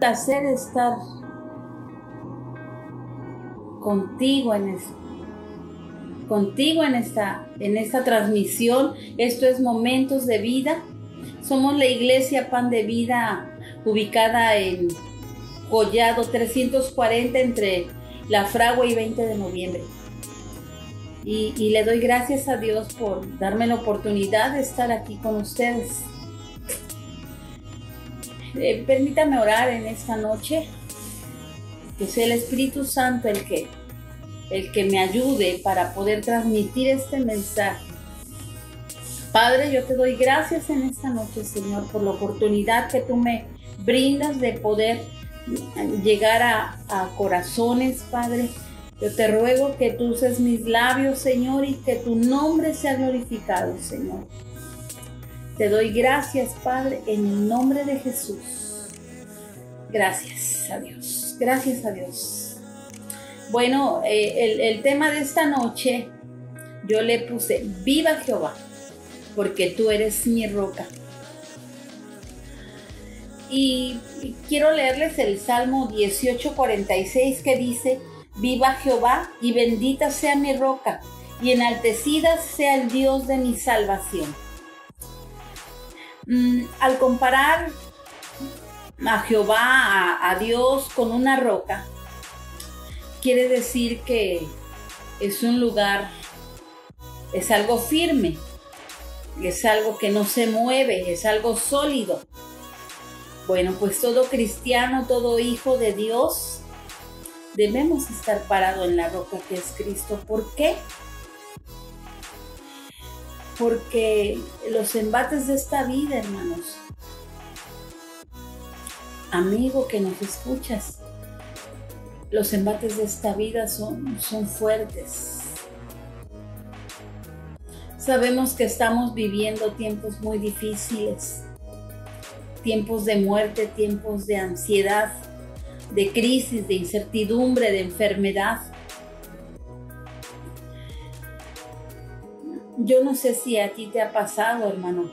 estar contigo en contigo en esta, en esta transmisión. Esto es Momentos de Vida. Somos la Iglesia Pan de Vida ubicada en Collado 340 entre La Fragua y 20 de noviembre. Y, le doy gracias a Dios por darme la oportunidad de estar aquí con ustedes. Eh, permítame orar en esta noche, que sea el Espíritu Santo el que, el que me ayude para poder transmitir este mensaje. Padre, yo te doy gracias en esta noche, Señor, por la oportunidad que tú me brindas de poder llegar a, a corazones, Padre. Yo te ruego que tú uses mis labios, Señor, y que tu nombre sea glorificado, Señor. Te doy gracias, Padre, en el nombre de Jesús. Gracias a Dios. Gracias a Dios. Bueno, eh, el, tema de esta noche yo le puse, viva Jehová, porque tú eres mi roca. Y, y quiero leerles el Salmo 18:46 que dice, viva Jehová y bendita sea mi roca, y enaltecida sea el Dios de mi salvación. Mm, al comparar a Jehová, a, Dios con una roca, quiere decir que es un lugar, es algo firme, es algo que no se mueve, es algo sólido. Bueno, pues todo cristiano, todo hijo de Dios, debemos estar parado en la roca que es Cristo. ¿Por qué? Porque los embates de esta vida, hermanos, amigo que nos escuchas, los embates de esta vida son, son fuertes. Sabemos que estamos viviendo tiempos muy difíciles, tiempos de muerte, tiempos de ansiedad, de crisis, de incertidumbre, de enfermedad. Yo no sé si a ti te ha pasado, hermano.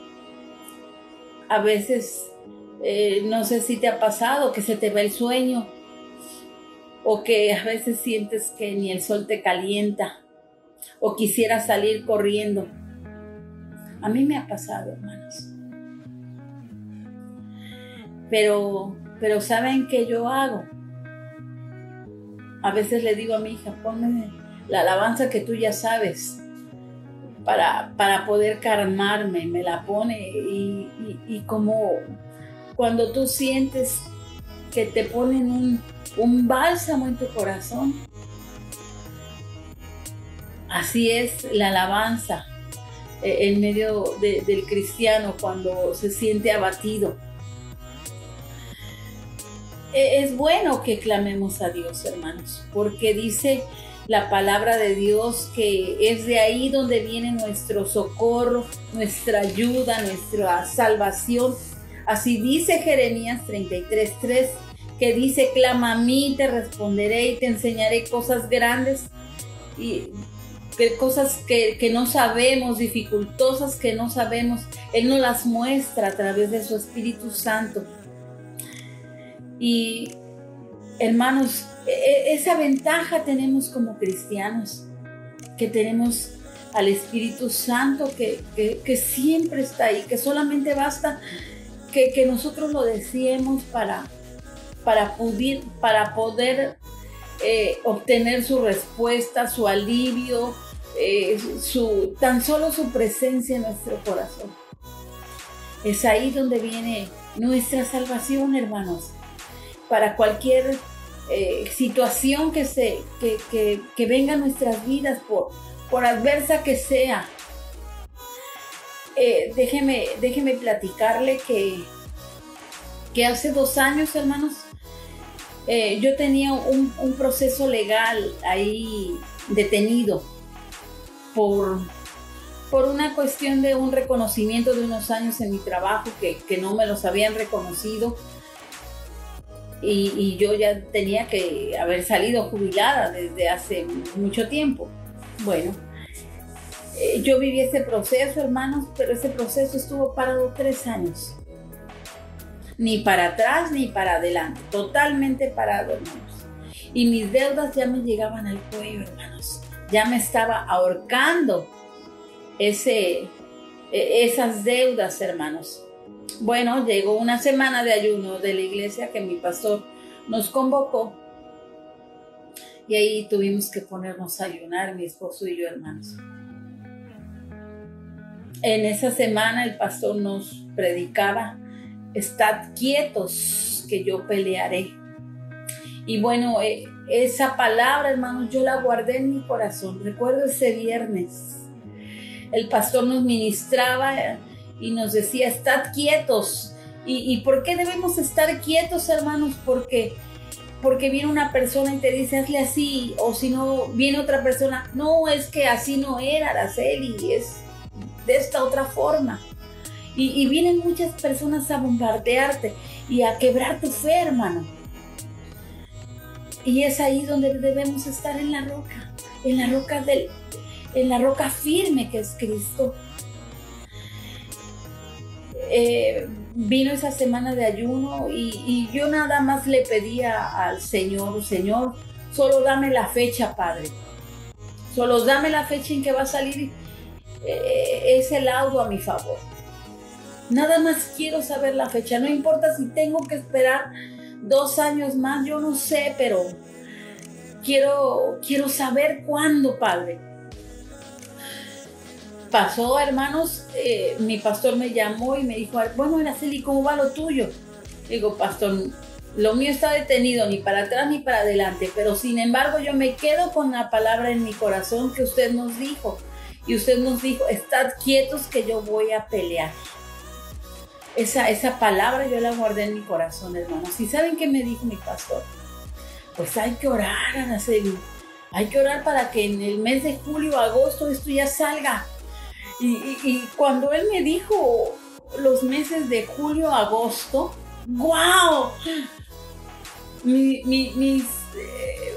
A veces, eh, no sé si te ha pasado que se te va el sueño o que a veces sientes que ni el sol te calienta o quisieras salir corriendo. A mí me ha pasado, hermanos. Pero, pero ¿saben qué yo hago? A veces le digo a mi hija, ponme la alabanza que tú ya sabes para, poder calmarme, me la pone y, como cuando tú sientes que te ponen un, bálsamo en tu corazón, así es la alabanza eh, en medio del cristiano cuando se siente abatido. E, es bueno que clamemos a Dios, hermanos, porque dice la palabra de Dios, que es de ahí donde viene nuestro socorro, nuestra ayuda, nuestra salvación. Así dice Jeremías 33:3, que dice, clama a mí, te responderé y te enseñaré cosas grandes y cosas que, que no sabemos, dificultosas que no sabemos. Él nos las muestra a través de su Espíritu Santo. Y hermanos, e, e, esa ventaja tenemos como cristianos, que tenemos al Espíritu Santo que, siempre está ahí, que solamente basta que, nosotros lo deseemos para, para, para poder eh, obtener su respuesta, su alivio, eh, su, tan solo su presencia en nuestro corazón. Es ahí donde viene nuestra salvación, hermanos. Para cualquier eh, situación que, se, que, venga a nuestras vidas, por, por adversa que sea. Eh, déjeme, déjeme platicarle que, que hace dos años, hermanos, eh, yo tenía un, proceso legal ahí detenido por, por una cuestión de un reconocimiento de unos años en mi trabajo que, no me los habían reconocido. Y, yo ya tenía que haber salido jubilada desde hace mucho tiempo. Bueno, eh, yo viví ese proceso, hermanos, pero ese proceso estuvo parado tres años. Ni para atrás ni para adelante, totalmente parado, hermanos. Y mis deudas ya me llegaban al cuello, hermanos. Ya me estaba ahorcando ese, e, esas deudas, hermanos. Bueno, llegó una semana de ayuno de la iglesia que mi pastor nos convocó. Y ahí tuvimos que ponernos a ayunar, mi esposo y yo, hermanos. En esa semana el pastor nos predicaba, estad quietos que yo pelearé. Y bueno, eh, esa palabra, hermanos, yo la guardé en mi corazón. Recuerdo ese viernes. El pastor nos ministraba y nos decía, estad quietos. ¿Y, por qué debemos estar quietos, hermanos? Porque porque viene una persona y te dice hazle así, o si no, viene otra persona, no, es que así no era, Araceli, es de esta otra forma. Y, vienen muchas personas a bombardearte y a quebrar tu fe, hermano. Y es ahí donde debemos estar en la roca, en la roca del, en la roca firme que es Cristo. Eh, vino esa semana de ayuno y, yo nada más le pedía al Señor, Señor, solo dame la fecha, Padre. Solo dame la fecha en que va a salir eh, ese laudo a mi favor. Nada más quiero saber la fecha, no importa si tengo que esperar dos años más, yo no sé, pero quiero, quiero saber cuándo, Padre. Pasó, hermanos, eh, mi pastor me llamó y me dijo, bueno, Araceli, ¿cómo va lo tuyo? Digo, pastor, lo mío está detenido ni para atrás ni para adelante, pero sin embargo yo me quedo con la palabra en mi corazón que usted nos dijo. Y usted nos dijo, estad quietos que yo voy a pelear. Esa, esa palabra yo la guardé en mi corazón, hermanos. ¿Y saben qué me dijo mi pastor? Pues hay que orar, Araceli. Hay que orar para que en el mes de julio, agosto, esto ya salga. Y, cuando él me dijo los meses de julio, agosto, ¡wow! mis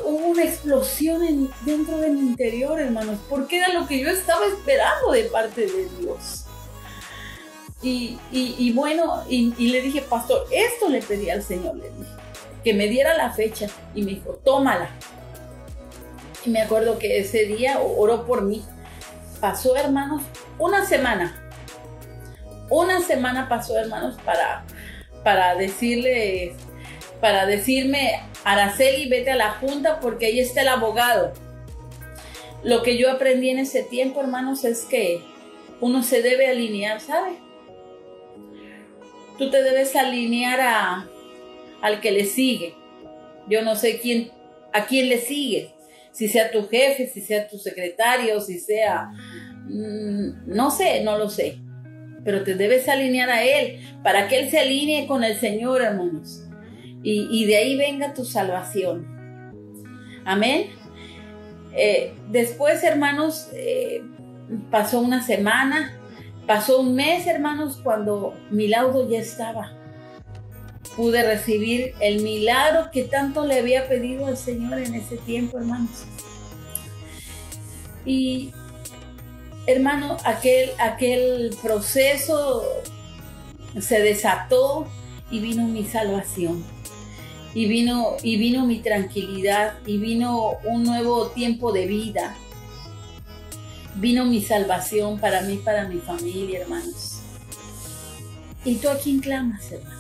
hubo una explosión dentro de mi interior, hermanos, porque era lo que yo estaba esperando de parte de Dios. Y, bueno, y, le dije, pastor, esto le pedí al Señor, le dije, que me diera la fecha. Y me dijo, tómala. Y me acuerdo que ese día oró por mí. Pasó, hermanos, una semana. Una semana pasó, hermanos, para, para decirle, para decirme, Araceli, vete a la junta porque ahí está el abogado. Lo que yo aprendí en ese tiempo, hermanos, es que uno se debe alinear, ¿sabe? Tú te debes alinear a, al que le sigue. Yo no sé quién, a quién le sigue. Si sea tu jefe, si sea tu secretario, si sea... Mm, no sé, no lo sé. Pero te debes alinear a Él para que Él se alinee con el Señor, hermanos y, de ahí venga tu salvación. Amén. Eh, después, hermanos, eh, pasó una semana, pasó un mes, hermanos, cuando mi laudo ya estaba. Pude recibir el milagro que tanto le había pedido al Señor en ese tiempo, hermanos. Y, hermano, aquel, aquel proceso se desató y vino mi salvación y vino, y vino mi tranquilidad y vino un nuevo tiempo de vida. Vino mi salvación para mí, para mi familia, hermanos. ¿Y tú a quién clamas, hermano?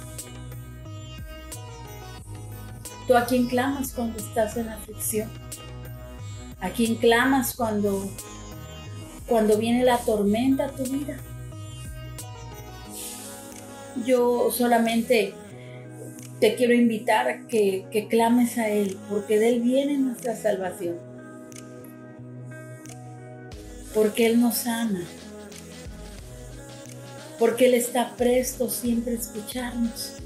¿Tú a quién clamas cuando estás en aflicción? ¿A quién clamas cuando, cuando viene la tormenta a tu vida? Yo solamente te quiero invitar a que, clames a Él, porque de Él viene nuestra salvación. Porque Él nos ama. Porque Él está presto siempre a escucharnos.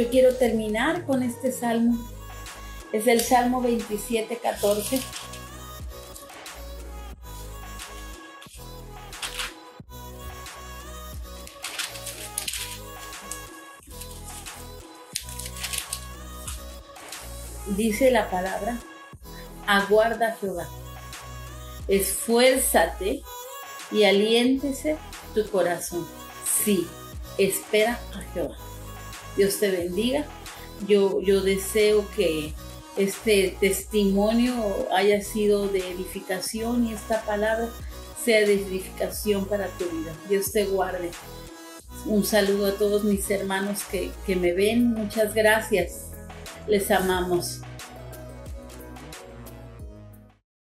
Yo quiero terminar con este salmo. Es el Salmo 27, 14. Dice la palabra, aguarda Jehová, esfuérzate y aliéntese tu corazón. Sí, espera a Jehová. Dios te bendiga. Yo, yo deseo que este testimonio haya sido de edificación y esta palabra sea de edificación para tu vida. Dios te guarde. Un saludo a todos mis hermanos que, que me ven. Muchas gracias. Les amamos.